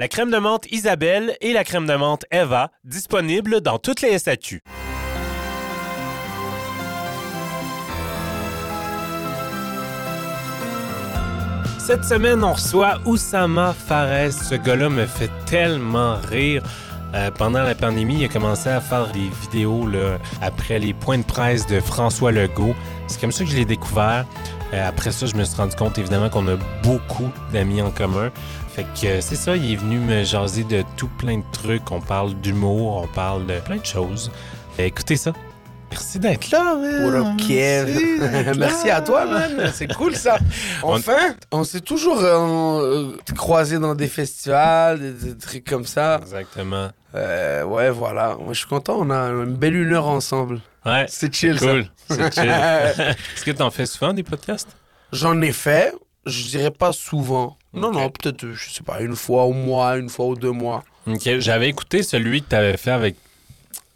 La crème de menthe Isabelle et la crème de menthe Eva, disponibles dans toutes les SAQ. Cette semaine, on reçoit Oussama Fares. Ce gars-là me fait tellement rire. Euh, pendant la pandémie, il a commencé à faire des vidéos après les points de presse de François Legault. C'est comme ça que je l'ai découvert. Euh, après ça, je me suis rendu compte évidemment qu'on a beaucoup d'amis en commun. Fait que euh, c'est ça, il est venu me jaser de tout plein de trucs. On parle d'humour, on parle de plein de choses. Écoutez ça. Merci d'être là, man. What up? Merci à toi, man. C'est cool, ça. Enfin, on, s'est toujours euh, euh, croisés dans des festivals, des, des trucs comme ça. Exactement. Euh, ouais, voilà. Moi, je suis content. On a une belle une heure ensemble. Ouais. C'est chill, Cool. C'est chill. Est-ce que t'en fais souvent des podcasts? J'en ai fait. Je dirais pas souvent. Non, non, peut-être, je sais pas, une fois au mois, une fois ou deux mois. Ok, j'avais écouté celui que t'avais fait avec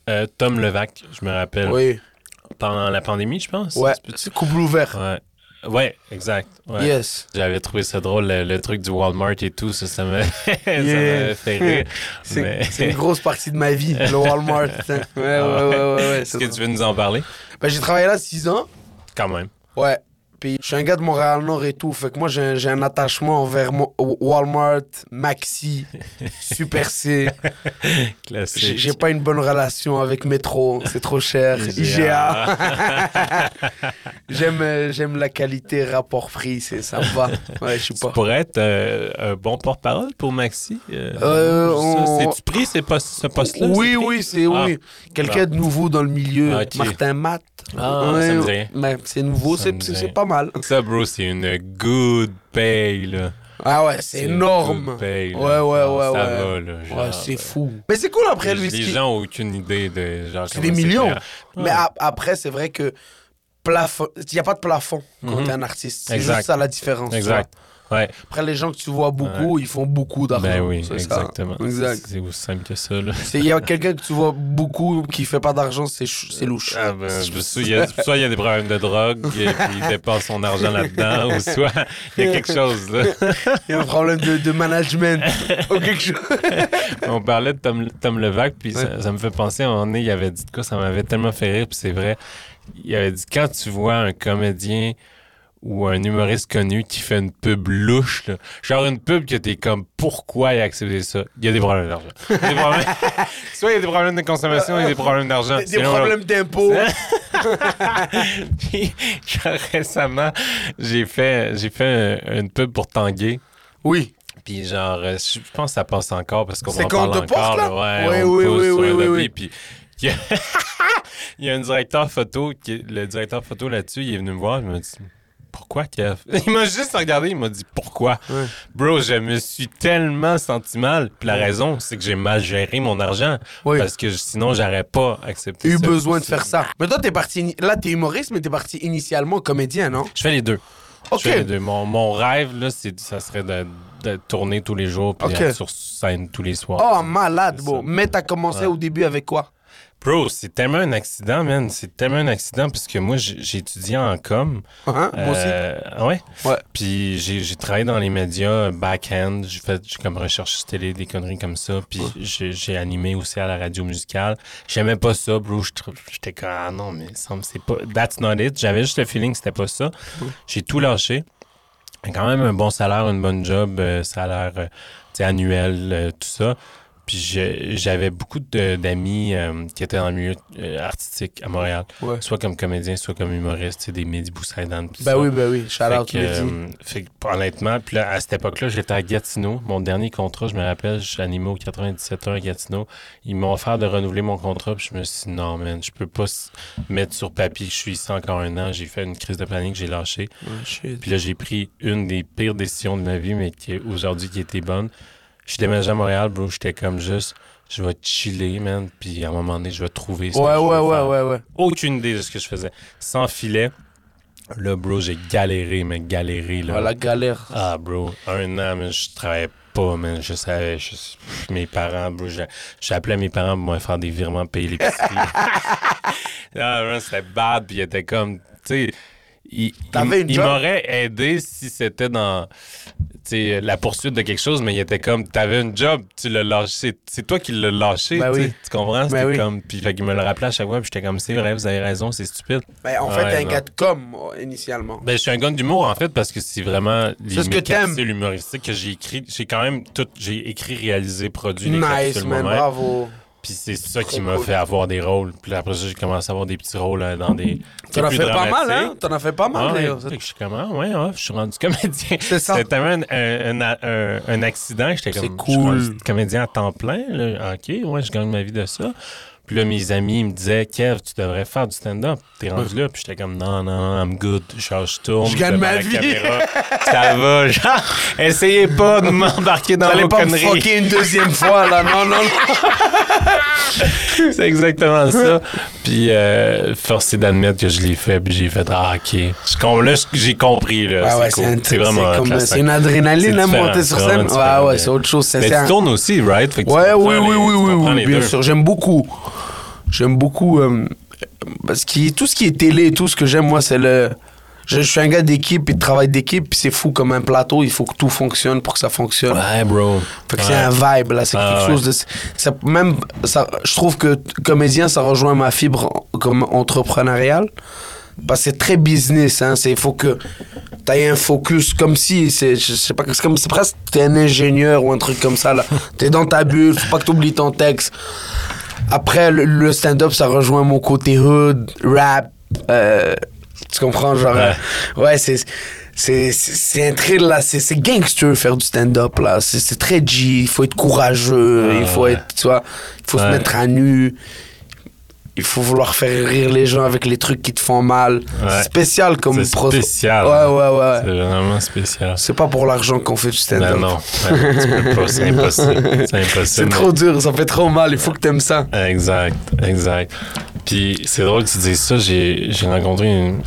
euh, Tom Levac, je me rappelle. Oui. Pendant la pandémie, je pense. Ouais. C'est couple ouvert. Ouais. Ouais, exact. Ouais. Yes. J'avais trouvé ça drôle, le, le truc du Walmart et tout, ça, ça me- Yeah. fait rire. C'est Mais- une grosse partie de ma vie, le Walmart. Ouais, ouais, ouais, ouais. ouais, Est-ce que tu veux nous en parler? Ben, j'ai travaillé là six ans. Quand même. Ouais. Je suis un gars de Montréal-Nord et tout. Fait que moi, j'ai un, attachement envers Mo- Walmart, Maxi, Super C. Classique. j'ai pas une bonne relation avec Métro. C'est trop cher. IGA. J'aime euh, j'aime la qualité rapport-prix. c'est- Ça me va. Ouais, je Tu pourrais être euh, un bon porte-parole pour Maxi? euh, Euh, on- C'est-tu pris ces postes- ce poste-là? Oui, c'est oui, c'est Ah. oui. Quelqu'un de nouveau dans le milieu. Ok. Martin Matt. Ah, Ouais, c'est nouveau, c'est c'est- c'est pas mal. Ça, bro, c'est une good paye, là. Ah ouais, c'est énorme. paye. Ouais, ouais, ouais, Ça ouais. va, là. genre, Ouais, c'est fou. Mais c'est cool après, ce les gens ont aucune idée de C'est des millions. Mais ap- après, c'est vrai que il n'y a pas de plafond quand Mhm. t'es un artiste. C'est juste ça la différence. tu Exact. Ouais. Après, les gens que tu vois beaucoup, ils font beaucoup d'argent. Ben oui, C'est exactement. Exact. C'est aussi simple que ça, Il y a quelqu'un que tu vois beaucoup qui fait pas d'argent, c'est louche. Ah ben, je- soit il y a- soit il y a des problèmes de drogue, et puis il dépense son argent là-dedans, ou soit il y a quelque chose. Il y a un problème de, de management ou quelque chose. On parlait de Tom, Tom Levac, puis ça, me fait penser, à un moment donné, il avait dit de quoi, ça m'avait tellement fait rire, puis c'est vrai. Il avait dit, quand tu vois un comédien ou un humoriste connu qui fait une pub louche, là, genre une pub que t'es comme, pourquoi il a accepté ça? Il y a des problèmes d'argent. Des problèmes- Soit il y a des problèmes de consommation, il y a des problèmes d'argent. Des l'autre. problèmes d'impôts. Puis, genre, récemment, j'ai fait, j'ai fait un- une pub pour Tanguay. Oui. Puis genre, euh, je pense que ça passe encore parce qu'on en parle porte, encore. là? là. Ouais, Oui, on oui, pousse oui, oui, oui. Puis il y, a... il y a un directeur photo, qui... le directeur photo là-dessus, il est venu me voir, il m'a dit pourquoi Kev? Il m'a juste regardé, il m'a dit pourquoi? Ouais. Bro, je me suis tellement senti mal. Puis la raison, c'est que j'ai mal géré mon argent. Oui. Parce que sinon, j'aurais pas accepté Eu besoin de faire ça. Mais toi, t'es parti. Là, t'es humoriste, mais t'es parti initialement comédien, non? Je fais les deux. Ok. Je fais les deux. Mon, mon rêve, là, c'est, ça serait de, de tourner tous les jours puis être sur scène tous les soirs. Oh, malade, ça. Mais t'as commencé Ouais. au début avec quoi? Bro, c'est tellement un accident, man. C'est tellement un accident parce que moi, j'ai étudié en com. Hein? Moi aussi. Euh, ah ouais? Ouais. Puis j'ai travaillé dans les médias back-end. J'ai fait j'ai comme recherche télé, des conneries comme ça. Puis j'ai j'ai animé aussi à la radio musicale. J'aimais pas ça, bro. J'étais comme, ah non, mais ça me- c'est pas. That's not it. J'avais juste le feeling que c'était pas ça. J'ai tout lâché. Quand même un bon salaire, une bonne job, euh, salaire euh, annuel, euh, tout ça. Puis je- j'avais beaucoup d'amis euh, qui étaient dans le milieu euh, artistique à Montréal, Ouais. soit comme comédien, soit comme humoriste, des Mehdi Boussaïdan. Ben ça. oui, ben oui. Shout Fait out, que, euh, fait que, honnêtement, puis là, à cette époque-là, j'étais à Gatineau. Mon dernier contrat, je me rappelle, j'animais au 97 heures à Gatineau. Ils m'ont offert de renouveler mon contrat, puis je me suis dit, non, man, je peux pas mettre sur papier que je suis ici encore un an. J'ai fait une crise de panique, j'ai lâché. Shit. Puis là, j'ai pris une des pires décisions de ma vie, mais qui aujourd'hui qui était bonne. Je déménagé à Montréal, bro. J'étais comme juste, je vais chiller, man. Puis à un moment donné, je vais trouver ce Ouais, que je ouais, ouais, faire. ouais, ouais. Aucune idée de ce que je faisais. Sans filet. Là, bro, j'ai galéré, mais galéré, là. Ouais, la galère. Ah, bro, un an, mais je travaillais pas, man. Je savais, je- mes parents, bro, j'ai- j'appelais mes parents pour me faire des virements, payer l'épicerie. ah, man, c'était bad, puis il était comme, tu sais, il, il- il m'aurait aidé si c'était dans, la poursuite de quelque chose, mais il était comme, t'avais une job, tu l'as lâché, c'est- toi qui l'as lâché, Ben oui. tu comprends? C'était Ben oui. comme, puis fait qu'il me le rappelait à chaque fois, puis j'étais comme, c'est vrai, vous avez raison, c'est stupide. Ben, en Ouais, fait, t'es un gars de com, euh, initialement. Ben, je suis un gars d'humour, en fait, parce que c'est vraiment les C'est ce que humoristiques que j'ai écrit. J'ai quand même tout, j'ai écrit, réalisé, produit Nice, man, bravo. Puis c'est ça qui m'a cool. fait avoir des rôles. Puis après ça, j'ai commencé à avoir des petits rôles euh, dans des. T'en as fait pas mal, hein? T'en as fait pas mal, d'ailleurs. je suis comme, ah, ouais, ouais, je suis rendu comédien. C'est ça. C'était tellement un, un, un- un accident. J'étais comme, je suis cool. comédien à temps plein. là. OK, ouais, je gagne ma vie de ça. Puis là, mes amis me disaient, Kev, tu devrais faire du stand-up. T'es rendu là. Puis j'étais comme, non, non, I'm good. Genre, je tourne. Je gagne ma vie. caméra. Ça va. Genre, essayez pas de m'embarquer dans vos pas me conneries. fucker une deuxième fois, là. Non, non, non. C'est exactement ça. Puis, euh, force est d'admettre que je l'ai fait, puis j'ai fait, ah, OK. Je là, j'ai compris, là. C'est cool. vraiment c'est une adrénaline, différent, monter sur scène. Ouais, ouais, c'est autre chose. C'est Mais tu tournes aussi, right? Ouais, oui, oui, oui, oui, bien sûr. J'aime beaucoup. J'aime beaucoup. euh, parce que tout ce qui est télé, tout ce que j'aime, moi, c'est le. Je, je suis un gars d'équipe et de travail d'équipe, puis c'est fou comme un plateau. Il faut que tout fonctionne pour que ça fonctionne. Ouais, bro. Fait que Ouais. c'est un vibe, là. C'est Ah, quelque ouais. chose de. ça- même, ça, je trouve que comédien, ça rejoint ma fibre comme entrepreneuriale. Parce que c'est très business, hein. Il faut que tu aies un focus comme si, c'est, je sais pas, c'est comme, c'est presque t'es un ingénieur ou un truc comme ça, là. T'es dans ta bulle, faut pas que t'oublies ton texte. Après, le, le stand-up, ça rejoint mon côté hood, rap, euh, tu comprends, genre, Ouais. euh, ouais, c'est, c'est, un thrill, là, c'est, c'est gangster faire du stand-up, là, c'est, c'est très G, il faut être courageux, Ah, il faut ouais. être, tu vois, il faut se mettre à nu, il faut vouloir faire rire les gens avec les trucs qui te font mal. Ouais. Spécial comme C'est spécial. Ouais, ouais, ouais. C'est vraiment spécial. C'est pas pour l'argent qu'on fait du Ben stand-up. non, Ben, tu peux pas, c'est impossible. C'est impossible. C'est trop dur, ça fait trop mal, il faut que t'aimes ça. Exact, exact. Puis c'est drôle que tu dises ça. J'ai j'ai rencontré une,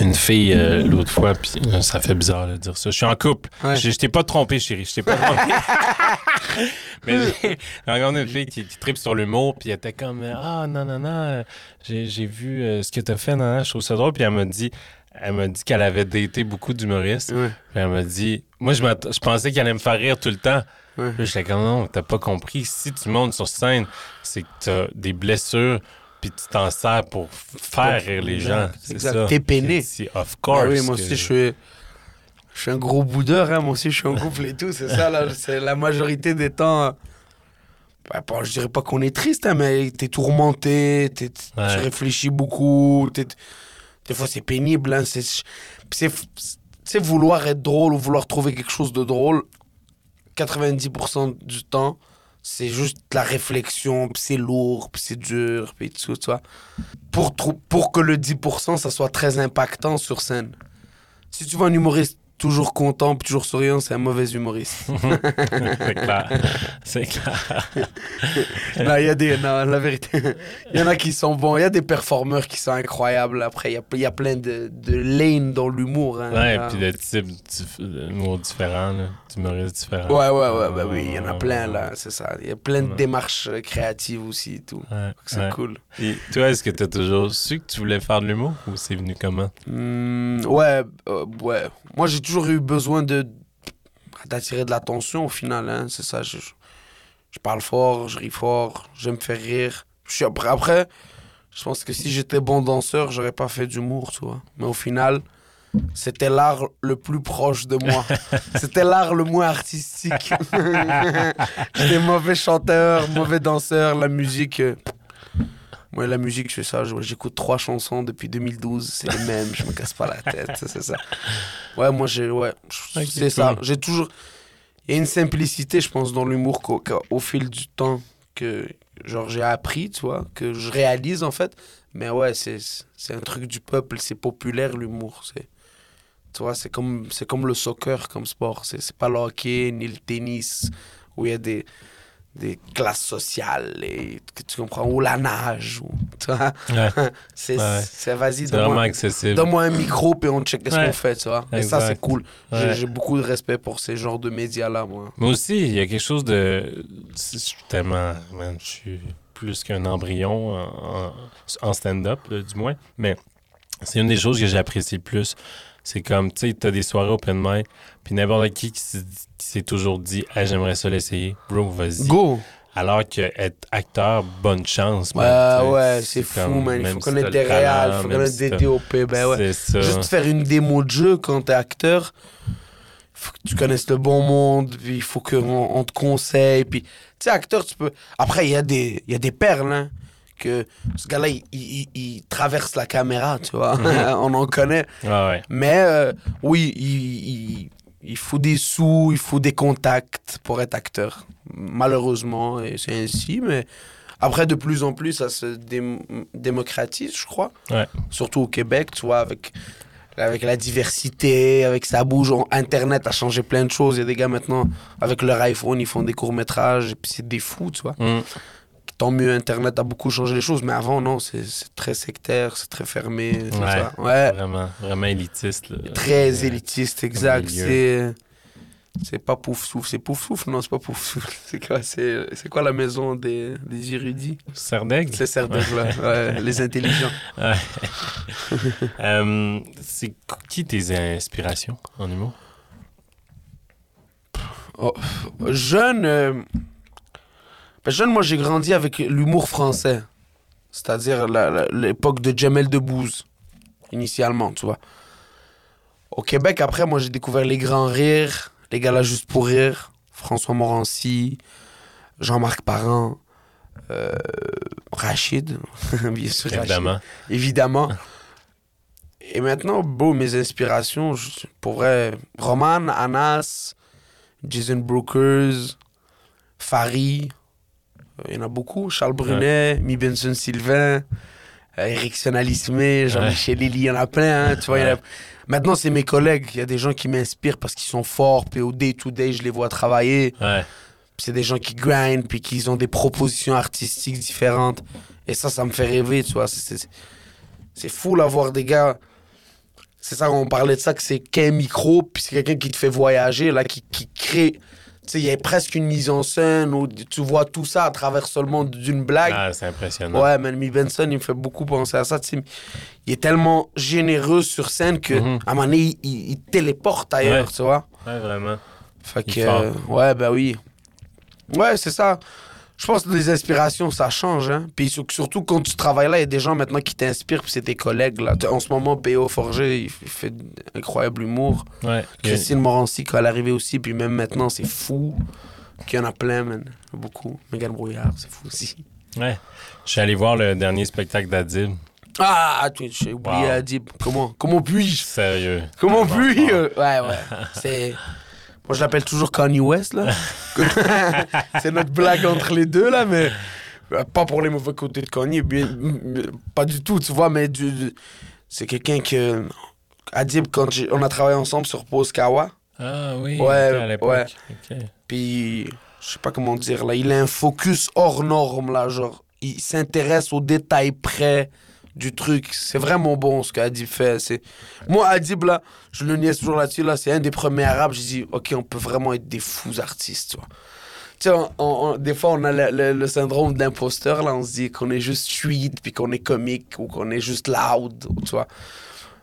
une fille euh, l'autre fois, puis euh, ça fait bizarre de dire ça. Je suis en couple. Ouais. Je je t'ai pas trompé, chérie. Je t'ai pas trompé. Mais j'ai rencontré une fille qui, qui tripe sur l'humour, puis elle était comme Ah, non, non, non, j'ai vu euh, ce que t'as fait, non, non, je trouve ça drôle. Puis elle m'a dit. Elle m'a dit qu'elle avait daté beaucoup d'humoristes. Ouais. Puis elle m'a dit, moi, je, je pensais qu'elle allait me faire rire tout le temps. Ouais. Puis j'étais comme, non, t'as pas compris. Si tu montes sur scène, c'est que t'as des blessures, puis tu t'en sers pour faire rire les gens. C'est ça. T'es peiné. Of Ah course. oui, moi que- aussi, je suis, je suis un gros boudeur, hein. moi aussi, je suis en couple et tout, c'est ça, là, c'est la majorité des temps. bah, pas- je dirais pas qu'on est triste, hein, mais t'es tourmenté, t'es- Ouais. tu réfléchis beaucoup, t'es- des fois c'est pénible, hein, c'est, c'est, c'est vouloir être drôle ou vouloir trouver quelque chose de drôle, 90% du temps, c'est juste la réflexion, puis c'est lourd, puis c'est dur, puis tout ça. Pour, pour que le 10%, ça soit très impactant sur scène. Si tu vois un humoriste toujours content, toujours souriant, c'est un mauvais humoriste. c'est clair. C'est clair. Là, il y a des. Non, la vérité. Il y en a qui sont bons. Il y a des performeurs qui sont incroyables. Après, il y y a plein de, de lanes dans l'humour. hein. Ouais, Là. puis de types d'humour différents, d'humoristes différents. Ouais, ouais, ouais, bah oui, il y en a plein là, c'est ça. Il y a plein de démarches euh, créatives aussi et tout. Ouais, C'est ouais. cool. Et toi, est-ce que t'as toujours su que tu voulais faire de l'humour ou c'est venu comment? Hmm, ouais, euh, ouais. Moi, j'ai toujours eu besoin de d'attirer de l'attention au final. Hein. C'est ça. Je, je parle fort, je ris fort, j'aime me faire rire. Je suis après, après, je pense que si j'étais bon danseur, j'aurais pas fait d'humour, tu vois. Mais au final, c'était l'art le plus proche de moi. c'était l'art le moins artistique. j'étais mauvais chanteur, mauvais danseur. La musique. euh, moi, la musique, je fais ça. J'écoute trois chansons depuis 2012. C'est les mêmes. Je me casse pas la tête. C'est ça. Ouais, moi, j'ai. Ouais, c'est ça. J'ai toujours. Il y a une simplicité, je pense, dans l'humour qu'au fil du temps que genre j'ai appris, tu vois, que je réalise en fait. Mais ouais, c'est un truc du peuple. C'est populaire l'humour. C'est. Tu vois, c'est comme, c'est comme le soccer comme sport. C'est pas le hockey, ni le tennis où il y a des, des classes sociales, et, que tu comprends, ou la nage, ou, tu vois. Ouais. C'est, Ouais. vas-y, donne-moi, un micro, puis on check ce Ouais. qu'on fait, tu vois. Et ça, c'est cool. J'ai, beaucoup de respect pour ces genres de médias-là, moi. Moi aussi, il y a quelque chose de. Je suis tellement. man, je suis plus qu'un embryon en, en- stand-up, là, du moins. Mais c'est une des choses que j'apprécie le plus. C'est comme, tu sais, t'as des soirées open mic, puis n'importe qui qui s'est toujours dit, j'aimerais ça l'essayer. Bro, vas-y. Go! Alors que être acteur, bonne chance. Tu sais. ouais, c'est fou, comme, man. Il faut connaître des réals, il faut connaître des DOP, ben ouais. C'est ça. Juste faire une démo de jeu quand t'es acteur, faut que tu connaisses le bon monde, puis il faut qu'on on te conseille. Puis, tu sais, acteur, tu peux. Après, il y, a des- il y a des perles, hein, que ce gars-là, il, il- il traverse la caméra, tu vois. on en connaît. Ouais. Mais euh, oui, il, il- il faut des sous, il faut des contacts pour être acteur. Malheureusement, et c'est ainsi, mais après, de plus en plus, ça se dém- démocratise, je crois. Ouais. Surtout au Québec, tu vois, avec, avec la diversité, avec ça bouge. Internet a changé plein de choses. Il y a des gars maintenant, avec leur iPhone, ils font des courts-métrages, et puis c'est des fous, tu vois. Mm. Tant mieux, Internet a beaucoup changé les choses, mais avant, non, c'est très sectaire, c'est très fermé. c'est Ouais. ça. ouais. Vraiment, vraiment élitiste. là. Très élitiste, exact. C'est. C'est pas pouf souffle, c'est pouf souffle, non, c'est pas pouf souffle. C'est quoi, c'est, quoi la maison des, des érudits? Serdaigle? C'est Serdaigle, là. Ouais, les intelligents. Ouais. Euh, c'est qui tes inspirations en humour? Jeune, euh, ben, jeune, moi j'ai grandi avec l'humour français. C'est-à-dire l'époque de Jamel Debbouze, initialement, tu vois. Au Québec, après, moi j'ai découvert les grands rires, les gars là juste pour rire, François Morancy, Jean-Marc Parent, euh, Rachid, bien sûr. Rachid. Évidemment. Évidemment. Et maintenant, bon, mes inspirations, pour vrai, Roman, Anas, Jason Brokers, Fari, euh, il y en a beaucoup, Charles Brunet, Mi Benson Sylvain, euh, Eric Sonalismé, Jean-Michel Lily, il y en a plein, hein, tu vois. il y en a- Ouais. Maintenant, c'est mes collègues, il y a des gens qui m'inspirent parce qu'ils sont forts, puis au day-to-day, je les vois travailler. Ouais. C'est des gens qui grind, puis qui ont des propositions artistiques différentes. Et ça, ça me fait rêver, tu vois. C'est- C'est c'est fou, là, voir des gars... C'est ça, on parlait de ça, que c'est qu'un micro, puis c'est quelqu'un qui te fait voyager, là, qui, qui crée... Il y a presque une mise en scène où tu vois tout ça à travers seulement d'une blague. Ah, c'est impressionnant. Ouais, Mi Benson, il me fait beaucoup penser à ça. tu sais. Il est tellement généreux sur scène que Mhm. à un moment donné, il, téléporte ailleurs, Ouais. tu vois. Ouais, vraiment. Fait que, euh, ouais, ben oui. Ouais, c'est ça. Je pense que les inspirations, ça change. Hein? Puis sur- surtout quand tu travailles là, il y a des gens maintenant qui t'inspirent, puis c'est tes collègues. Là. En ce moment, P.O. Forger, il fait incroyable humour. Ouais. Christine Morancy, quand elle est arrivée aussi, puis même maintenant, c'est fou. Qu'il y en a plein, man. Beaucoup. Megan Brouillard, c'est fou aussi. Ouais. Je suis allé voir le dernier spectacle d'Adib. Ah, tu- j'ai oublié Wow. Adib. Comment, comment puis-je? Sérieux. Comment Vraiment puis fort. euh, Ouais, ouais. C'est. Moi, je l'appelle toujours Kanye West, là. c'est notre blague entre les deux, là, mais. euh, Pas pour les mauvais côtés de Kanye, bien, pas du tout, tu vois, mais du, du- c'est quelqu'un que. Adib, quand j'ai- on a travaillé ensemble sur Pose Kawa, Ah oui. Ouais, à l'époque. ouais. Puis je sais pas comment dire, là, il a un focus hors norme, là, genre, il s'intéresse aux détails près du truc. C'est vraiment bon ce qu'Adib fait. C'est... Moi, Adib, là, je le niaise toujours là-dessus, là, c'est un des premiers arabes, j'ai dit, ok, on peut vraiment être des fous artistes, tu vois. Tu sais, on- on- on- des fois, on a le, le- le syndrome de l'imposteur, là, on se dit qu'on est juste street, puis qu'on est comique, ou qu'on est juste loud, tu vois.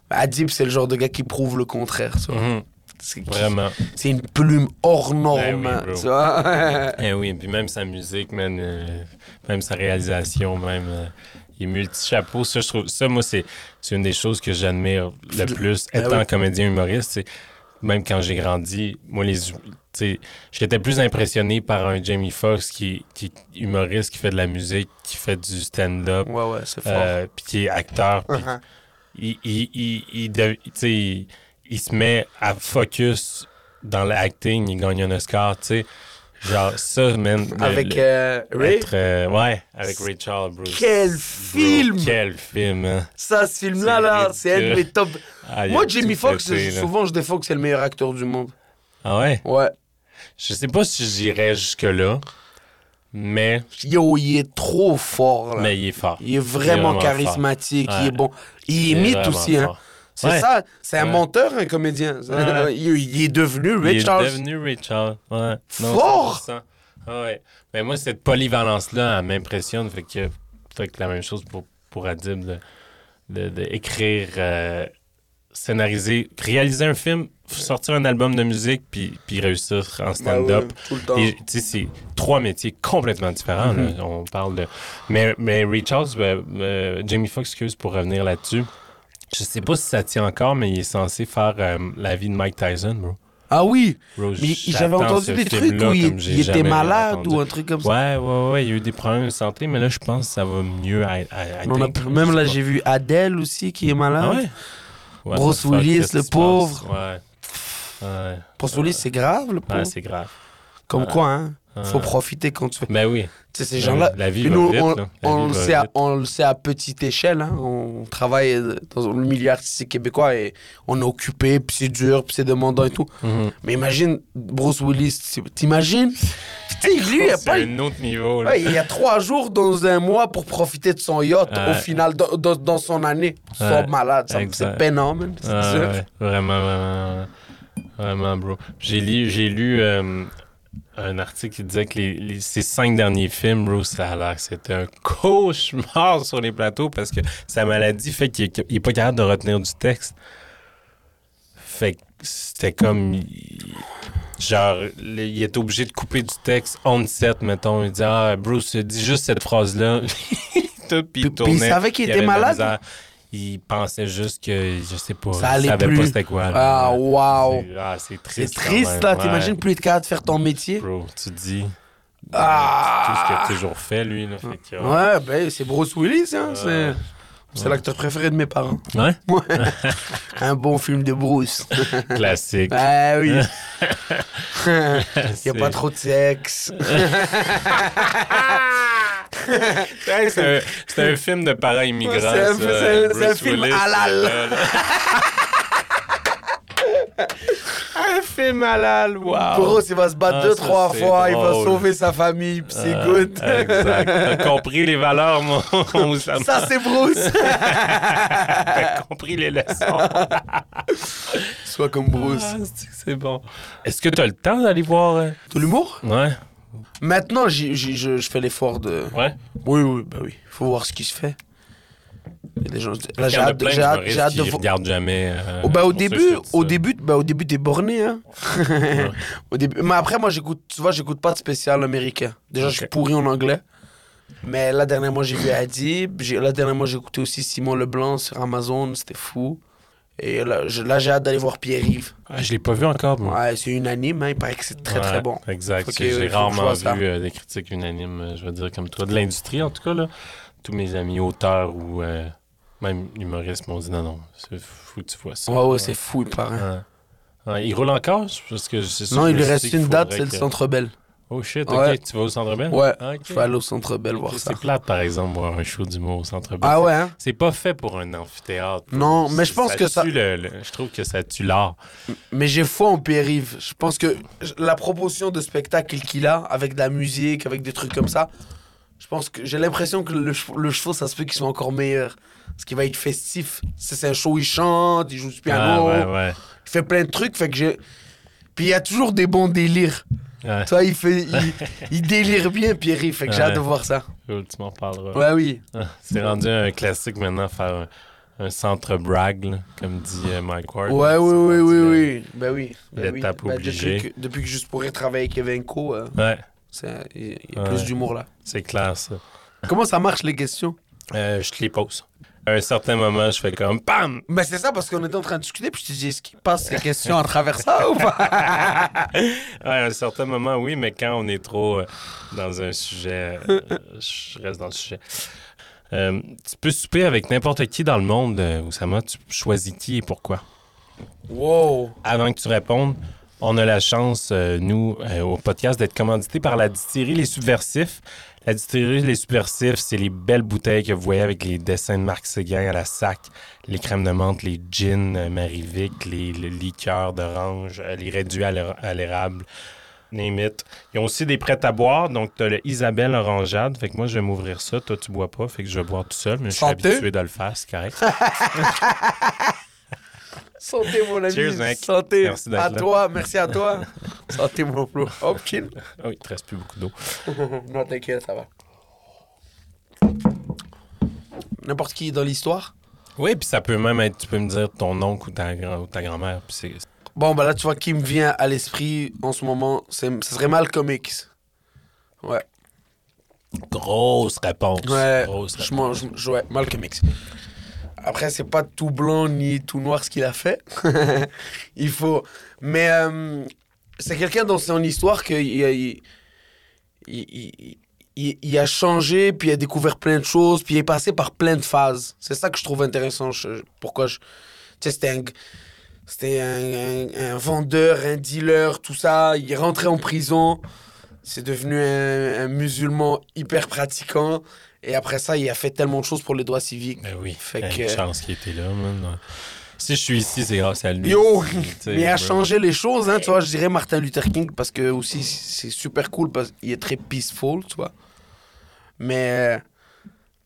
Adib, c'est le genre de gars qui prouve le contraire, tu vois. Mhm. C'est, Vraiment. c'est une plume hors norme, Ben oui, tu vois. Eh oui, puis même sa musique, man, euh, même sa réalisation, même. euh, est multi-chapeau. Ça, je trouve, ça, moi, c'est, une des choses que j'admire le plus, Ben étant oui. comédien humoriste. Même quand j'ai grandi, moi, les, j'étais plus impressionné par un Jamie Foxx qui, qui est humoriste, qui fait de la musique, qui fait du stand-up, Ouais, ouais, c'est fort. euh, puis qui est acteur. Uh-huh. il, il- il se met à focus dans l'acting, il gagne un Oscar, tu sais. Genre, ça, man. Avec le- euh, Ray? être, euh, ouais, avec Ray Charles, Bruce. Quel Bro, film! Quel film, hein. Ça, ce film-là, là, c'est un de mes top. Ah, Moi, Jamie Foxx, souvent, je défends que c'est le meilleur acteur du monde. Ah ouais? Ouais. Je sais pas si j'irais jusque-là, mais, Yo, il est trop fort, là. mais il est fort. Il est vraiment vraiment charismatique, il est bon. Il est imite vraiment aussi, hein. C'est Ouais. ça, c'est un Ouais. menteur, un comédien. Ouais. il, il est devenu Il est Richard. devenu Richard. Ouais. Fort! 100%. Ah ouais. Mais moi, cette polyvalence-là, elle m'impressionne. Fait que, fait que la même chose pour, pour Adib de, de, de écrire, euh, scénariser, réaliser un film, sortir un album de musique, puis, puis réussir en Ben stand-up. ouais, c'est trois métiers complètement différents. Mhm. là. On parle de. Mais, mais Charles, euh, euh, Jamie Foxx, excuse pour revenir là-dessus. Je sais pas si ça tient encore, mais il est censé faire euh, la vie de Mike Tyson, bro. Ah oui, Bro, mais j'avais entendu des trucs où il, était malade entendu. ou un truc comme ça. Ouais, ouais, ouais, il y a eu des problèmes de santé, mais là, je pense que ça va mieux. À, à, à On a- atteindre, même là, j'ai vu Adele aussi qui est malade. Ah ouais? Bruce fuck, Willis, le pauvre. Ouais. Ouais, Willis, c'est grave, le ouais pauvre. c'est grave. Comme ouais. quoi, hein? Faut Ouais. profiter quand tu fais. Ben oui. Tu sais, ces gens-là. La vie nous, vite, on, là. La on vie le sait à, on le sait à petite échelle. Hein. On travaille dans le milieu artistique québécois et on est occupé, puis c'est dur, puis c'est demandant et tout. Mhm. Mais imagine Bruce Willis, t'imagines? Tu sais, lui, il a pas. un autre niveau, là. Ouais, il y a trois jours dans un mois pour profiter de son yacht Ouais. au final, dans, dans- dans son année. Soit Ouais. malade, c'est peinant, man. Vraiment, vraiment, vraiment, bro. J'ai lu, j'ai lu euh, un article qui disait que les, les- ces cinq derniers films, bro, ça a l'air que c'était un cauchemar sur les plateaux parce que sa maladie fait qu'il est, il est pas capable de retenir du texte. Fait que c'était comme... Genre, il est obligé de couper du texte on set, mettons. Il dit, ah, Bruce, dis juste cette phrase-là. Puis Puis- il puis tournait. il savait qu'il il était malade? Il pensait juste que, je sais pas, Ça allait savait plus. pas c'était quoi. là. Ah, waouh. C'est- Ah, c'est C'est triste. quand triste, là. Ouais. T'imagines plus être capable de faire ton métier? Bro, tu dis Ah tout ce qu'il a toujours fait, lui. Là, fait que, Ouais, ben, c'est Bruce Willis, hein. Ouais. C'est, c'est l'acteur préféré de mes parents. Ouais? Un bon film de Bruce. Classique. ah oui. Il n'y a C'est- pas trop de sexe. C'est un, film de parents immigrants. C'est un- ça. film Willis, halal. un film halal, wow. Bruce, il va se battre Ah, deux, trois fois. Il va sauver sa famille. Puis c'est Ah, good. Exact. T'as compris les valeurs, mon. Ça, c'est Bruce. T'as compris les leçons. Sois comme Bruce. Ah, c'est bon. Est-ce que tu as le temps d'aller voir. euh, De l'humour? Ouais. Maintenant, j'y- je, fais l'effort de. Ouais. Oui, oui, bah oui. Faut voir ce qui se fait. Des gens. Là, j'ai hâte, j'ai hâte, j'ai hâte de regardent jamais. euh, Oh, bah, au début, au ça. début, bah, au début, t'es borné, hein. au début. Mais après, moi, j'écoute, tu vois, j'écoute pas de spécial américain. Déjà, je suis pourri en anglais. Mais là, dernièrement, j'ai vu Adib. J'ai, là, dernièrement, j'ai écouté aussi Simon Leblanc sur Amazon. C'était fou. Et là, j'ai hâte d'aller voir Pierre-Yves. Ah, je l'ai pas vu encore. moi. Ouais, c'est unanime, hein. Il paraît que c'est très, Ouais, très bon. Exact. J'ai rarement vu euh, des critiques unanimes, euh, je veux dire, comme toi. De l'industrie, en tout cas, là. Tous mes amis auteurs ou euh, même humoristes m'ont dit non, non, c'est fou, tu vois ça. Ouais, ouais, c'est fou, il paraît. Ouais. Il roule encore? Parce que c'est Non, il lui reste une date, c'est le Centre Bell. Oh shit, Ouais. ok, tu vas au Centre Bell? Ouais, Ah, ok. je vais aller au Centre Bell voir ça. C'est plate, par exemple, voir un show d'humour au Centre Bell. Ah ouais, hein? C'est pas fait pour un amphithéâtre. Non, mais je pense que ça- le- le- je trouve que ça tue l'art. Mais j'ai foi en Pierre-Yves. Je pense que la proportion de spectacle qu'il a, avec de la musique, avec des trucs comme ça, je pense que j'ai l'impression que le, le show, ça se peut qu'il soit encore meilleur. Parce qu'il va être festif. C'est un show, il chante, il joue du Ah, piano, ouais, ouais. il fait plein de trucs. Fait que j'ai. Puis il y a toujours des bons délires. Ouais, vois, il, fait, il, il délire bien, Pierre-Yves. Fait que j'ai hâte de voir ça. cool, tu m'en reparleras. Ouais, oui. Ah, C'est rendu un classique maintenant, faire un, un centre brag, comme dit euh, Mike Ward. Ouais, oui, oui, oui, le- oui. Ben oui. Ben oui. l'étape Ben, obligée. depuis, que, depuis que Juste pour travailler avec Kevin Co, euh, Ouais, c'est- il y a plus d'humour là. c'est clair, ça. Comment ça marche les questions? Euh, je te les pose. À un certain moment, je fais comme BAM! Ben c'est ça parce qu'on était en train de discuter puis je te dis est-ce qu'il passe ces questions à travers ça ou pas? Ouais, à un certain moment, oui, mais quand on est trop euh, dans un sujet, euh, je reste dans le sujet. Euh, tu peux souper avec n'importe qui dans le monde, Oussama. Tu choisis qui et pourquoi? Wow. Avant que tu répondes, on a la chance, euh, nous, euh, au podcast, d'être commandité par la distillerie Les Subversifs. La distillerie Les Subversifs, c'est les belles bouteilles que vous voyez avec les dessins de Marc Séguin à la sac, les crèmes de menthe, les gins euh, Marivic, les, les liqueurs d'orange, euh, les réduits à l'é- à l'érable. it. Ils ont aussi des prêts à boire. Donc, tu as le Isabelle Orangeade. Fait que moi, je vais m'ouvrir ça. Toi, tu bois pas. Fait que je vais boire tout seul. Mais je suis habitué de le faire. C'est correct. Santé, mon ami. Cheers, mec. Santé. Merci à là. toi, merci à toi. Santé, mon flou. Hop, chill. oh, il te reste plus beaucoup d'eau. non, t'inquiète, ça va. N'importe qui dans l'histoire. Oui, puis ça peut même être, tu peux me dire ton oncle ou ta, ou ta grand-mère. Puis c'est Bon, bah là, tu vois, qui me vient à l'esprit en ce moment, c'est, ce serait Malcolm X. Ouais. grosse réponse. Ouais, Grosse je réponse. mange, je- ouais, Malcolm X. Après, c'est pas tout blanc ni tout noir ce qu'il a fait. il faut. Mais euh, c'est quelqu'un dans son histoire qu'il il, il, il, il- il a changé, puis il a découvert plein de choses, puis il est passé par plein de phases. C'est ça que je trouve intéressant. je- pourquoi je. Tu sais, c'était un. C'était un, un- un vendeur, un dealer, tout ça. Il est rentré en prison. C'est devenu un, un musulman hyper pratiquant. Et après ça, il a fait tellement de choses pour les droits civiques. Ben oui, Fait fait que- une chance qu'il était là, man. Si je suis ici, c'est grâce à lui. Yo, mais il a changé les choses, hein, tu vois. Je dirais Martin Luther King parce que aussi c'est super cool parce qu'il est très peaceful, tu vois. Mais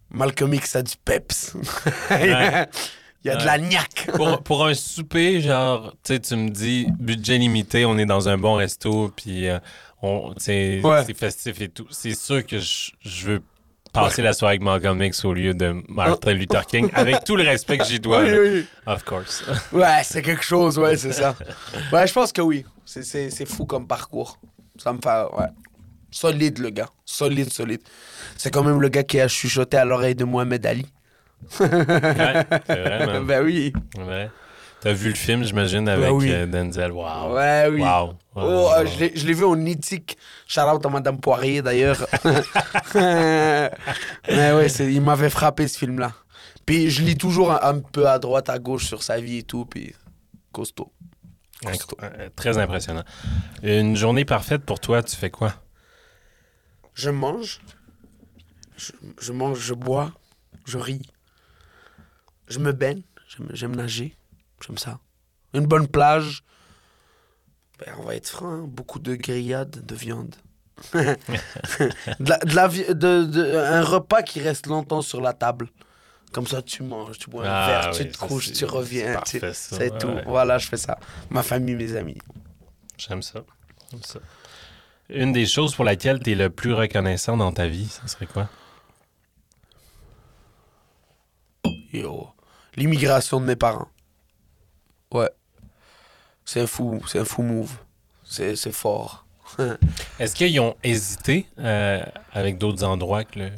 Malcolm X a du peps. il y a de la niaque. pour, pour un souper, genre, tu sais, tu me dis, budget limité, on est dans un bon resto, puis euh, on, Ouais. c'est festif et tout. C'est sûr que je, je veux passer la soirée avec Malcolm X au lieu de Martin Luther King, avec tout le respect que j'y dois. Oui, oui. Of course. Ouais, c'est quelque chose, ouais, c'est ça. Ouais, je pense que oui. C'est- fou comme parcours. Ça me fait, ouais. Solide, le gars. Solide, solide. C'est quand même le gars qui a chuchoté à l'oreille de Mohamed Ali. Ouais, c'est vrai, man. ben oui. Vrai. T'as vu le film, j'imagine, avec oui. euh, Denzel. Wow. Ouais, oui. Wow. Oh, euh, je l'ai- vu en éthique. Shout out à Madame Poirier, d'ailleurs. Mais ouais, il m'avait frappé ce film-là. Puis je lis toujours un, un peu à droite, à gauche sur sa vie et tout. Puis costaud. Incro- euh, Très impressionnant. Une journée parfaite pour toi, tu fais quoi? Je mange. Je, je mange, je bois. Je ris. Je me baigne. J'aime nager. J'aime ça. Une bonne plage. Ben, on va être franc, hein, beaucoup de grillades de viande. de la, de la de- de- un repas qui reste longtemps sur la table. Comme ça, tu manges, tu bois un Ah verre, tu te couches, tu reviens. c'est Ouais, tout. ouais. Voilà, je fais ça. Ma famille, mes amis. J'aime ça. Ça. Une des choses pour laquelle tu es le plus reconnaissant dans ta vie, ça serait quoi? Yo. L'immigration de mes parents. Ouais. C'est un fou, c'est un fou move. C'est c'est fort. Est-ce qu'ils ont hésité euh, avec d'autres endroits que le,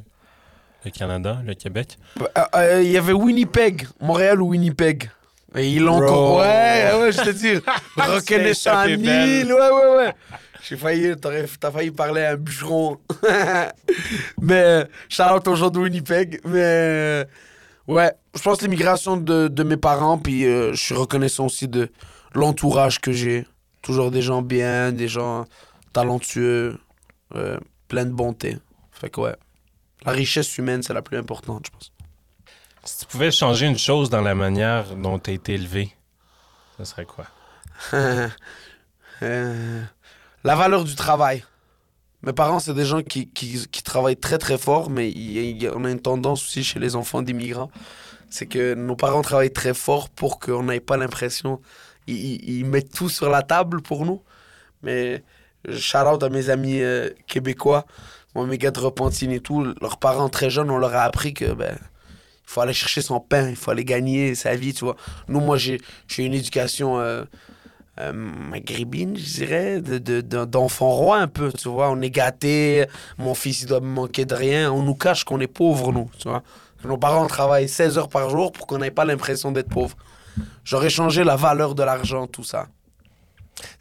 le Canada, le Québec? Euh, euh, Il y avait Winnipeg, Montréal ou Winnipeg. Et ils l'ont encore. Ouais, ouais, je te dis. Reconnaissant belle. Ouais, ouais, ouais. J'ai failli, t'as failli parler à un bûcheron. mais, aux gens de Winnipeg. Mais, euh, ouais, je pense l'immigration de, de mes parents, puis euh, je suis reconnaissant aussi de l'entourage que j'ai. Toujours des gens bien, des gens talentueux, euh, plein de bonté. Fait que, ouais, la richesse humaine, c'est la plus importante, je pense. Si tu pouvais changer une chose dans la manière dont tu as été élevé, ce serait quoi? Euh, la valeur du travail. Mes parents, c'est des gens qui, qui, travaillent très très fort, mais il y a- on a une tendance aussi chez les enfants d'immigrants. C'est que nos parents travaillent très fort pour qu'on n'ait pas l'impression. Ils, ils- mettent tout sur la table pour nous. Mais shout out à mes amis euh, québécois, moi, mes gars de Repentine et tout. Leurs parents très jeunes, on leur a appris que ben, il faut aller chercher son pain, il faut aller gagner sa vie, tu vois. Nous, moi, j'ai une éducation. euh, euh, maghrébine, je dirais, de, de- de- d'enfant roi un peu, tu vois. On est gâté, mon fils, il doit me manquer de rien. On nous cache qu'on est pauvres, nous, tu vois. Nos parents travaillent 16 heures par jour pour qu'on n'ait pas l'impression d'être pauvre. J'aurais changé la valeur de l'argent, tout ça.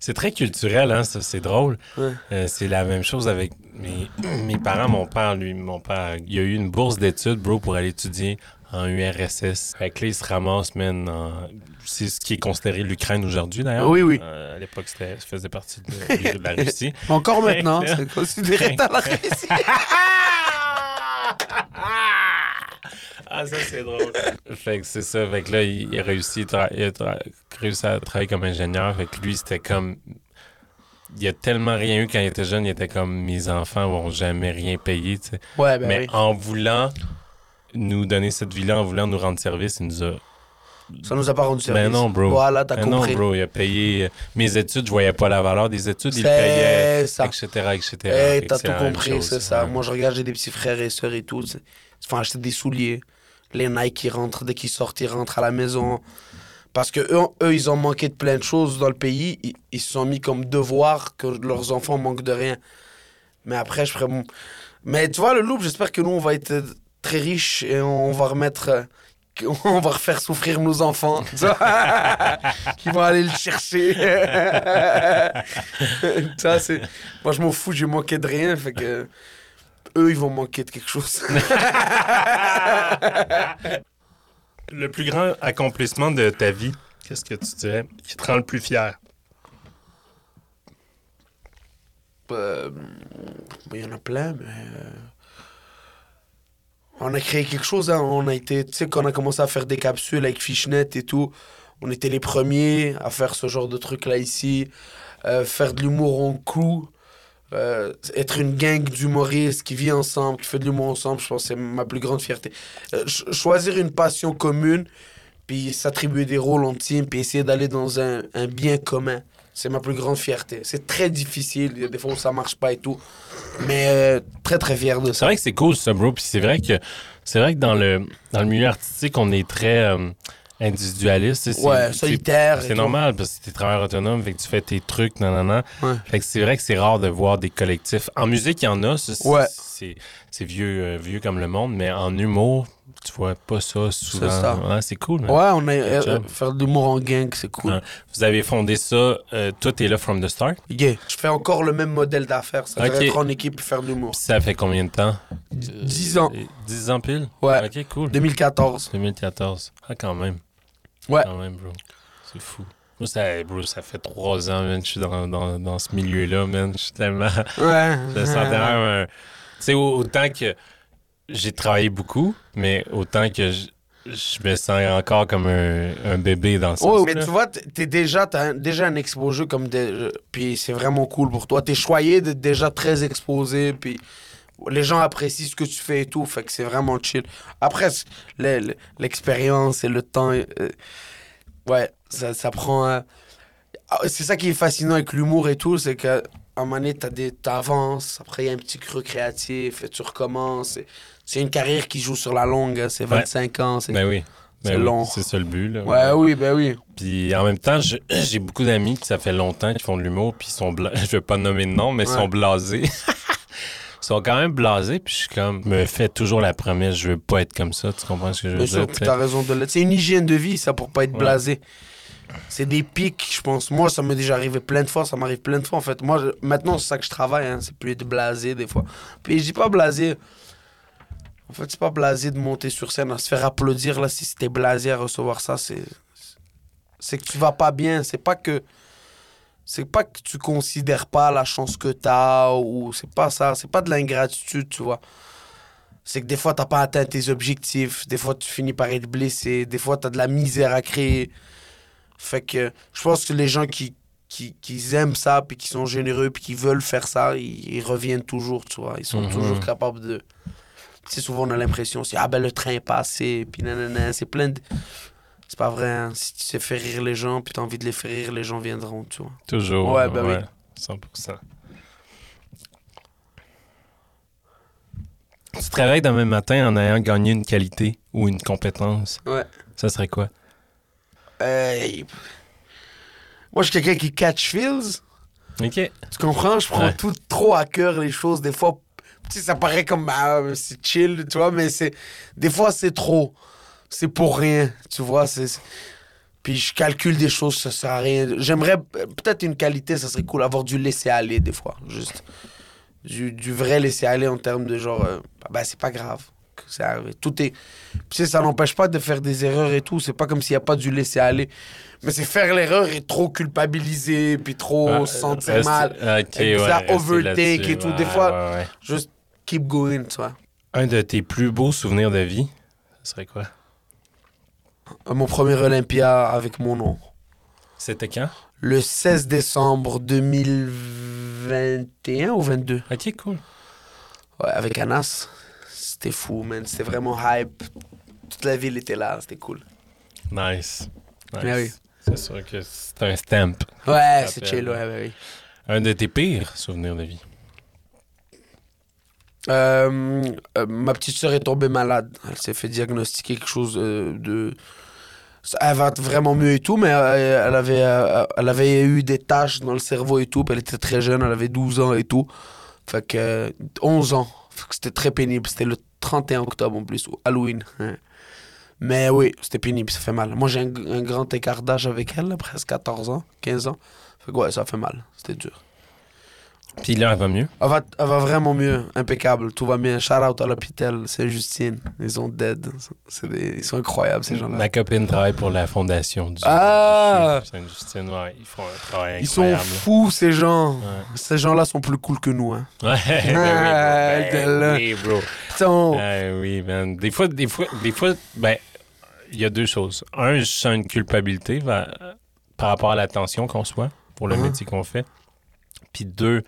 C'est très culturel, hein, c'est drôle. Ouais. Euh, c'est la même chose avec mes, mes parents. Mon père, lui, mon père, il a eu une bourse d'études, bro, pour aller étudier en URSS. Fait que là, il se ramasse, man, en- c'est ce qui est considéré l'Ukraine aujourd'hui, d'ailleurs. Oui, oui. Euh, à l'époque, c'était- ça faisait partie de, de la Russie. Encore maintenant, c'est considéré dans la Russie. Ah, ça, c'est drôle. fait que c'est ça. Fait que là, il, il a réussi, tra- il a tra- réussi à travailler comme ingénieur. Fait que lui, c'était comme. il a tellement rien eu quand il était jeune, il était comme mes enfants vont jamais rien payer, tu sais. Ouais, ben Mais oui. en voulant nous donner cette vie-là, en voulant nous rendre service, il nous a. Ça nous a pas rendu service. Ben non, bro. Voilà, t'as Ben non, compris. bro, il a payé euh, mes études, je voyais pas la valeur des études, il payait, ça. etc., etc. Que t'as tout compris, c'est ça. ouais. Moi, je regarde, j'ai des petits frères et sœurs et tout. c'est- Ils se font acheter des souliers. Les Nike qui rentrent, dès qu'ils sortent, ils rentrent à la maison. Parce que eux, eux, ils ont manqué de plein de choses dans le pays. Ils, ils se sont mis comme devoir que leurs enfants manquent de rien. Mais après, je ferais. mon- Mais tu vois, le loup, j'espère que nous, on va être très riches et on, on va remettre. euh, on va refaire souffrir nos enfants. qui vont aller le chercher. ça, c'est. Moi, je m'en fous, j'ai manqué de rien. Fait que. Eux, ils vont manquer de quelque chose. Le plus grand accomplissement de ta vie, qu'est-ce que tu dirais qui te rend le plus fier? Euh, Il y en a plein, mais. On a créé quelque chose, hein. On a été. Tu sais, quand on a commencé à faire des capsules avec Fishnet et tout, on était les premiers à faire ce genre de truc-là ici. Euh, faire de l'humour en crew. euh, être une gang d'humoristes qui vit ensemble, qui fait de l'humour ensemble, je pense que c'est ma plus grande fierté. Euh, ch- choisir une passion commune, puis s'attribuer des rôles en team, puis essayer d'aller dans un bien commun. C'est ma plus grande fierté. C'est très difficile, il y a des fois où ça marche pas et tout. Mais euh, très très fier de C'est ça. vrai que c'est cool ça, bro. Puis c'est vrai que c'est vrai que dans le dans le milieu artistique, on est très euh, individualiste. c'est- Ouais, c'est- solitaire. C'est normal parce que t'es travailleur autonome, fait que tu fais tes trucs, nan, nan, nan. Ouais. Fait que c'est vrai que c'est rare de voir des collectifs. En musique, il y en a, c'est, Ouais. C'est, c'est vieux, euh, vieux comme le monde, mais en humour, tu vois pas ça souvent. ça. Ouais, c'est cool. man. Ouais, on a, euh, job. faire de l'humour en gang, c'est cool. Vous avez fondé ça, euh, toi, t'es là from the start? Yeah. Je fais encore le même modèle d'affaires. Ça Ok. veut être en équipe et faire de l'humour. Ça fait combien de temps? 10 ans. Euh, 10 ans pile? Ouais. Ok, cool. 2014. 2014. Ah, quand même. Ouais. Quand même, bro. C'est fou. Moi, ça, bro, ça fait trois ans, man, je suis dans, dans, dans ce milieu-là, man. Je suis tellement... Ouais. Je me sentais même un- Tu sais, au- autant que j'ai travaillé beaucoup, mais autant que je, je me sens encore comme un, un bébé dans ce sens mais tu vois, t'es déjà, t'as déjà un exposé comme des, puis c'est vraiment cool pour toi. T'es choyé d'être déjà très exposé, puis les gens apprécient ce que tu fais et tout, fait que c'est vraiment chill. Après, c'est- le- le- l'expérience et le temps, euh, ouais, ça, ça prend. Ah, C'est ça qui est fascinant avec l'humour et tout, c'est que un moment donné, t'avances, après il y a un petit creux créatif, et tu recommences. C'est une carrière qui joue sur la longue, hein, c'est 25 ans. c'est- Ben oui. Ben oui, long. C'est ça le but, là. Ouais, oui, ben oui. Puis en même temps, j'ai beaucoup d'amis qui ça fait longtemps qu'ils font de l'humour, puis sont bla- je vais pas nommer de nom, mais ils Ouais. sont blasés. ils sont quand même blasés, puis je suis comme, me fais toujours la promesse, je veux pas être comme ça, tu comprends ce que je veux Bien dire? sûr, t'as raison de l'être. C'est une hygiène de vie, ça, pour pas être Ouais. blasé. C'est des pics, je pense. Moi, ça m'est déjà arrivé plein de fois, ça m'arrive plein de fois, en fait. Moi, maintenant, c'est ça que je travaille, hein, c'est plus être blasé, des fois. Puis je dis pas blasé. En fait, c'est pas blasé de monter sur scène, à se faire applaudir, là, si t'es blasé à recevoir ça, c'est... C'est que tu vas pas bien, c'est pas que... C'est pas que tu considères pas la chance que t'as, ou c'est pas ça, c'est pas de l'ingratitude, tu vois c'est que des fois, t'as pas atteint tes objectifs. Des fois, tu finis par être blessé. Des fois, t'as de la misère à créer. Fait que je pense que les gens qui, qui, qui aiment ça, puis qui sont généreux, puis qui veulent faire ça, ils, ils reviennent toujours, tu vois. Ils sont Mhm. toujours capables de... Tu sais, souvent, on a l'impression, c'est « Ah ben, le train est passé, puis nanana, c'est plein de... » C'est pas vrai, hein. Si tu sais faire rire les gens, puis t'as envie de les faire rire, les gens viendront, tu vois. Toujours. Ouais, ben oui. 100%. Tu te réveilles demain matin en ayant gagné une qualité ou une compétence. Ouais. Ça serait quoi? Hey. Moi, je suis quelqu'un qui catch feels. OK. Tu comprends? Je prends Ouais. tout trop à cœur les choses. Des fois, ça paraît comme ah, c'est chill, tu vois, mais c'est des fois c'est trop. C'est pour rien, tu vois. c'est Puis je calcule des choses, ça sert à rien. J'aimerais peut-être une qualité, ça serait cool, avoir du laisser aller des fois, juste du, du vrai laisser aller en termes de genre, euh, bah c'est pas grave. C'est arrivé. Tout est. Puis, ça n'empêche pas de faire des erreurs et tout. C'est pas comme s'il n'y a pas du laisser aller. Mais c'est faire l'erreur et trop culpabiliser, puis trop Ah, se sentir reste- mal. OK, Et ouais, ça overtake et tout. Ouais, Des fois, ouais, juste keep going, tu vois. Un de tes plus beaux souvenirs de vie, ce serait quoi? Euh, Mon premier Olympia avec mon nom. C'était quand? le 16 décembre 2021 ou 22. Ok, cool. Ouais, avec Anas. C'était fou, man. C'était vraiment hype. Toute la ville était là. C'était cool. Nice. nice. Mais oui. C'est sûr que c'est un stamp. Ouais, c'est chill, ouais, oui. Un de tes pires souvenirs de vie? Euh, euh, ma petite sœur est tombée malade. Elle s'est fait diagnostiquer quelque chose euh, de. Elle va vraiment mieux et tout, mais elle avait, elle avait eu des taches dans le cerveau et tout. elle était très jeune, elle avait 12 ans et tout. Fait que. euh, 11 ans. C'était très pénible. C'était le 31 octobre en plus, Halloween. hein. Mais oui, c'était pénible, ça fait mal. Moi, j'ai un, grand écart d'âge avec elle, presque 14 ans, 15 ans. Fait ça fait mal. C'était dur. Puis là, elle va mieux. Elle va, elle va vraiment mieux, impeccable, tout va bien. Shout out à l'hôpital, c'est Justine. Ils sont dead. C'est des- ils sont incroyables, ces gens-là. Ma copine travaille pour la fondation du Ah! Sainte-Justine. Ouais, ils font un travail Ils sont incroyable. fous, ces gens. Ouais. Ces gens-là sont plus cool que nous. Hein. Ouais, ben Ah, oui, bro. là. Ben oui, bro. Putain. Ah oui, man. Des fois, des fois, des fois, ben, il y a deux choses. Un, je sens une culpabilité par rapport à l'attention qu'on soit pour le Mhm. métier qu'on fait. Puis deux,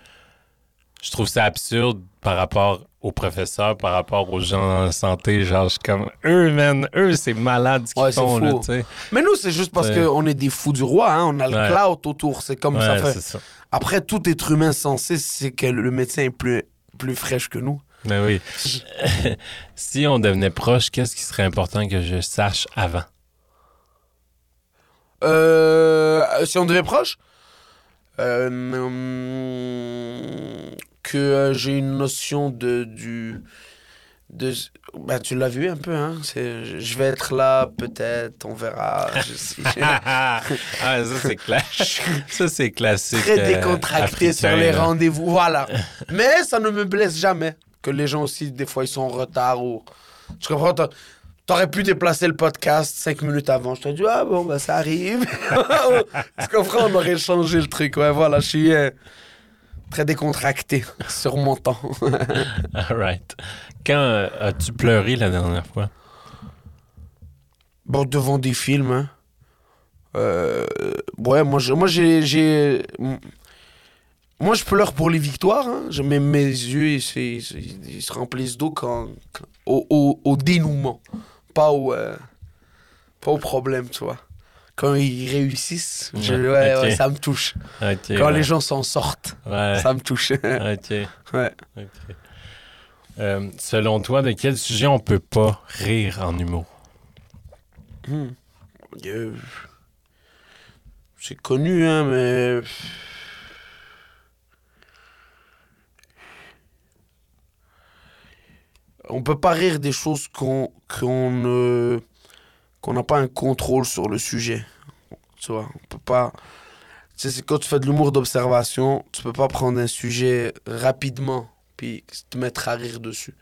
je trouve ça absurde par rapport aux professeurs, par rapport aux gens en santé. Genre, je suis comme, eux, man, eux, c'est malade ce qu'ils Ouais, font, là. Mais nous, c'est juste parce Ouais. qu'on est des fous du roi. Hein. On a le Ouais. clout autour. C'est comme ça fait. Après, tout être humain sensé, c'est que le médecin est plus, plus fraîche que nous. Ben oui. si on devenait proche, qu'est-ce qui serait important que je sache avant? Euh, si on devait proche, euh, hum, que euh, j'ai une notion de du de bah tu l'as vu un peu hein c'est je- vais être là peut-être on verra je sais- ah, ça c'est classique. ça c'est classique. très euh, décontracté sur africain, les rendez-vous voilà mais ça ne me blesse jamais que les gens aussi des fois ils sont en retard ou tu comprends T'aurais pu déplacer le podcast cinq minutes avant. Je t'aurais dit, ah bon, bah ça arrive. tu comprends? On aurait changé le truc. Ouais, voilà, je suis euh, très décontracté sur mon temps. All right. Quand euh, as-tu pleuré la dernière fois? bon, devant des films, hein. Euh, ouais, moi, je, moi, j'ai, j'ai, moi, je pleure pour les victoires. Hein. Je mets mes yeux, ils, ils se- ils se remplissent d'eau quand, quand- au, au, au dénouement, pas au, euh, pas au problème, tu vois. Quand ils réussissent, je- Ouais, ouais, ok. ouais, ça me touche. Quand ouais. les gens s'en sortent, ça me touche. Euh, selon toi, de quel sujet on peut pas rire en humour? Hmm. Euh, C'est connu, hein, mais. On peut pas rire des choses qu'on qu'on ne qu'on n'a pas un contrôle sur le sujet. Tu vois, on peut pas. Tu sais, quand tu fais de l'humour d'observation, tu peux pas prendre un sujet rapidement puis te mettre à rire dessus.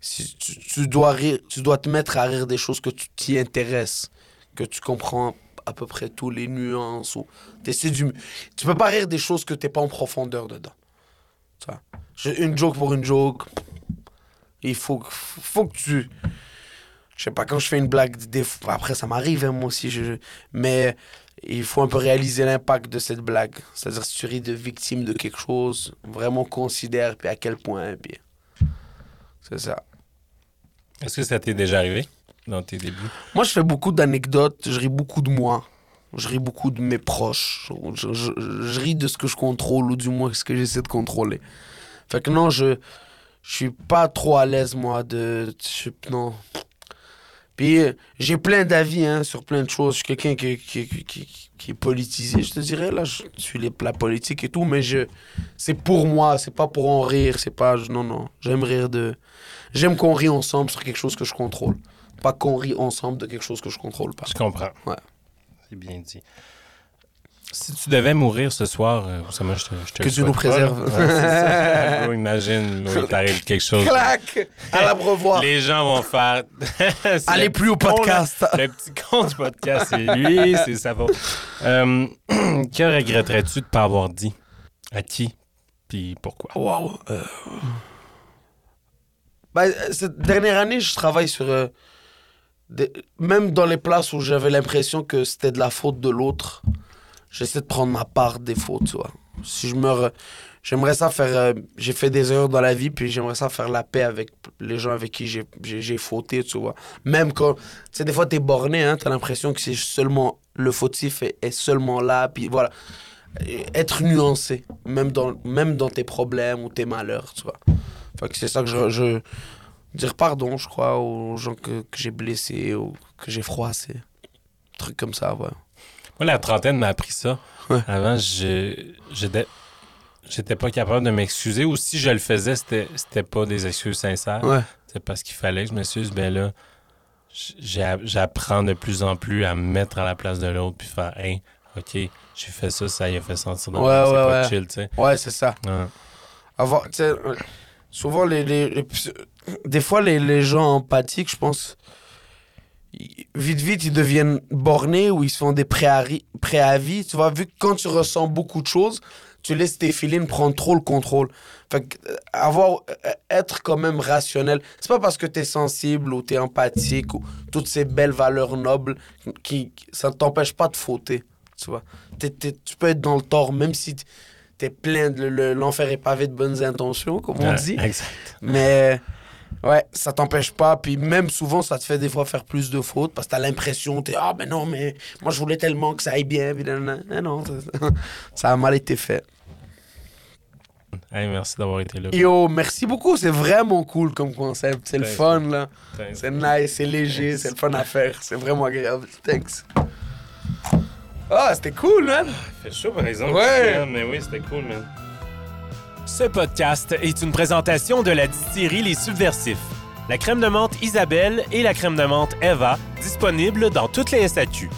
Si tu, dois rire, tu dois te mettre à rire des choses que tu t'y intéresses, que tu comprends à peu près tous les nuances ou du. Tu peux pas rire des choses que t'es pas en profondeur dedans. Je- Une joke pour une joke. Il faut, faut que tu. Je sais pas, quand je fais une blague, des après ça m'arrive, hein, moi aussi, je, mais il faut un peu réaliser l'impact de cette blague. C'est-à-dire, si tu ris de victime de quelque chose, vraiment considère, puis à quel point, puis. C'est ça. Est-ce que ça t'est déjà arrivé dans tes débuts? Moi, je fais beaucoup d'anecdotes, je ris beaucoup de moi. Je ris beaucoup de mes proches. Je, je- je ris de ce que je contrôle ou du moins ce que j'essaie de contrôler. Fait que non, je, je suis pas trop à l'aise, moi, de. je- non. Puis euh, j'ai plein d'avis hein, sur plein de choses. Je suis quelqu'un qui, qui, qui, qui- est politisé, je te dirais. Là, je suis les, la politique et tout, mais je, c'est pour moi, c'est pas pour en rire. C'est pas. non, non. J'aime rire de. J'aime qu'on rit ensemble sur quelque chose que je contrôle. Pas qu'on rit ensemble de quelque chose que je contrôle pas. Je comprends. Ouais. C'est bien dit. Si tu devais mourir ce soir, euh, ça, moi, je te, je te Que Dieu nous préserve. Ouais, ça. Imagine, il t'arrive quelque chose. Clac! À l'abreuvoir. Les gens vont faire. Allez le plus au petit con, podcast. Le petit con du podcast, c'est lui, c'est sa faute. Euh, que regretterais-tu de ne pas avoir dit? À qui? Puis pourquoi? Wow. euh. Ben, euh, cette dernière année, je travaille sur. euh, Même dans les places où j'avais l'impression que c'était de la faute de l'autre, j'essaie de prendre ma part des fautes, tu vois. Si je me. J'aimerais ça faire. euh, j'ai fait des erreurs dans la vie, puis j'aimerais ça faire la paix avec les gens avec qui j'ai- fauté, tu vois. Même quand. Tu sais, des fois, t'es borné, hein, t'as l'impression que c'est seulement. Le fautif est, seulement là, puis voilà. Être nuancé, même dans, même dans tes problèmes ou tes malheurs, tu vois. Fait que c'est ça que je, je. Dire pardon, je crois, aux gens que, que j'ai blessés ou que j'ai froissés. Trucs comme ça, ouais. Moi, la trentaine m'a appris ça. Ouais. Avant, j'étais j'étais pas capable de m'excuser. Ou si je le faisais, c'était c'était pas des excuses sincères. Ouais. C'est parce qu'il fallait que je m'excuse. Ben là, j'apprends de plus en plus à me mettre à la place de l'autre puis faire Hey, OK, j'ai fait ça, ça y a fait sentir de Ouais, c'est ouais, pas ouais. chill, tu sais. Ouais, c'est ça. Avoir, souvent les, les- les- des fois les, les gens empathiques, je pense, vite vite ils deviennent bornés ou ils se font des préavis. Tu vois, vu que quand tu ressens beaucoup de choses, tu laisses tes feelings prendre trop le contrôle. Fait que, euh, avoir, euh, être quand même rationnel, c'est pas parce que t'es sensible ou t'es empathique ou toutes ces belles valeurs nobles qui, ça ne t'empêche pas de fauter. Tu vois, tu peux être dans le tort même si t'es plein de le- l'enfer est pavé de bonnes intentions, comme on Ouais, dit. Exact. Mais ouais, ça t'empêche pas. Puis même souvent, ça te fait des fois faire plus de fautes parce que t'as l'impression, t'es ah, mais non, mais moi je voulais tellement que ça aille bien. Puis. Mais non, ça, ça a mal été fait. Hey, merci d'avoir été là. Yo, merci beaucoup. C'est vraiment cool comme concept. C'est le fun, là. C'est nice, c'est léger, c'est le fun à faire. C'est vraiment agréable. Thanks. Ah, c'était cool, man. Il fait chaud, par exemple. Ouais. Mais oui, c'était cool, man. Ce podcast est une présentation de la distillerie Les Subversifs. La crème de menthe Isabelle et la crème de menthe Eva, disponibles dans toutes les SAQ.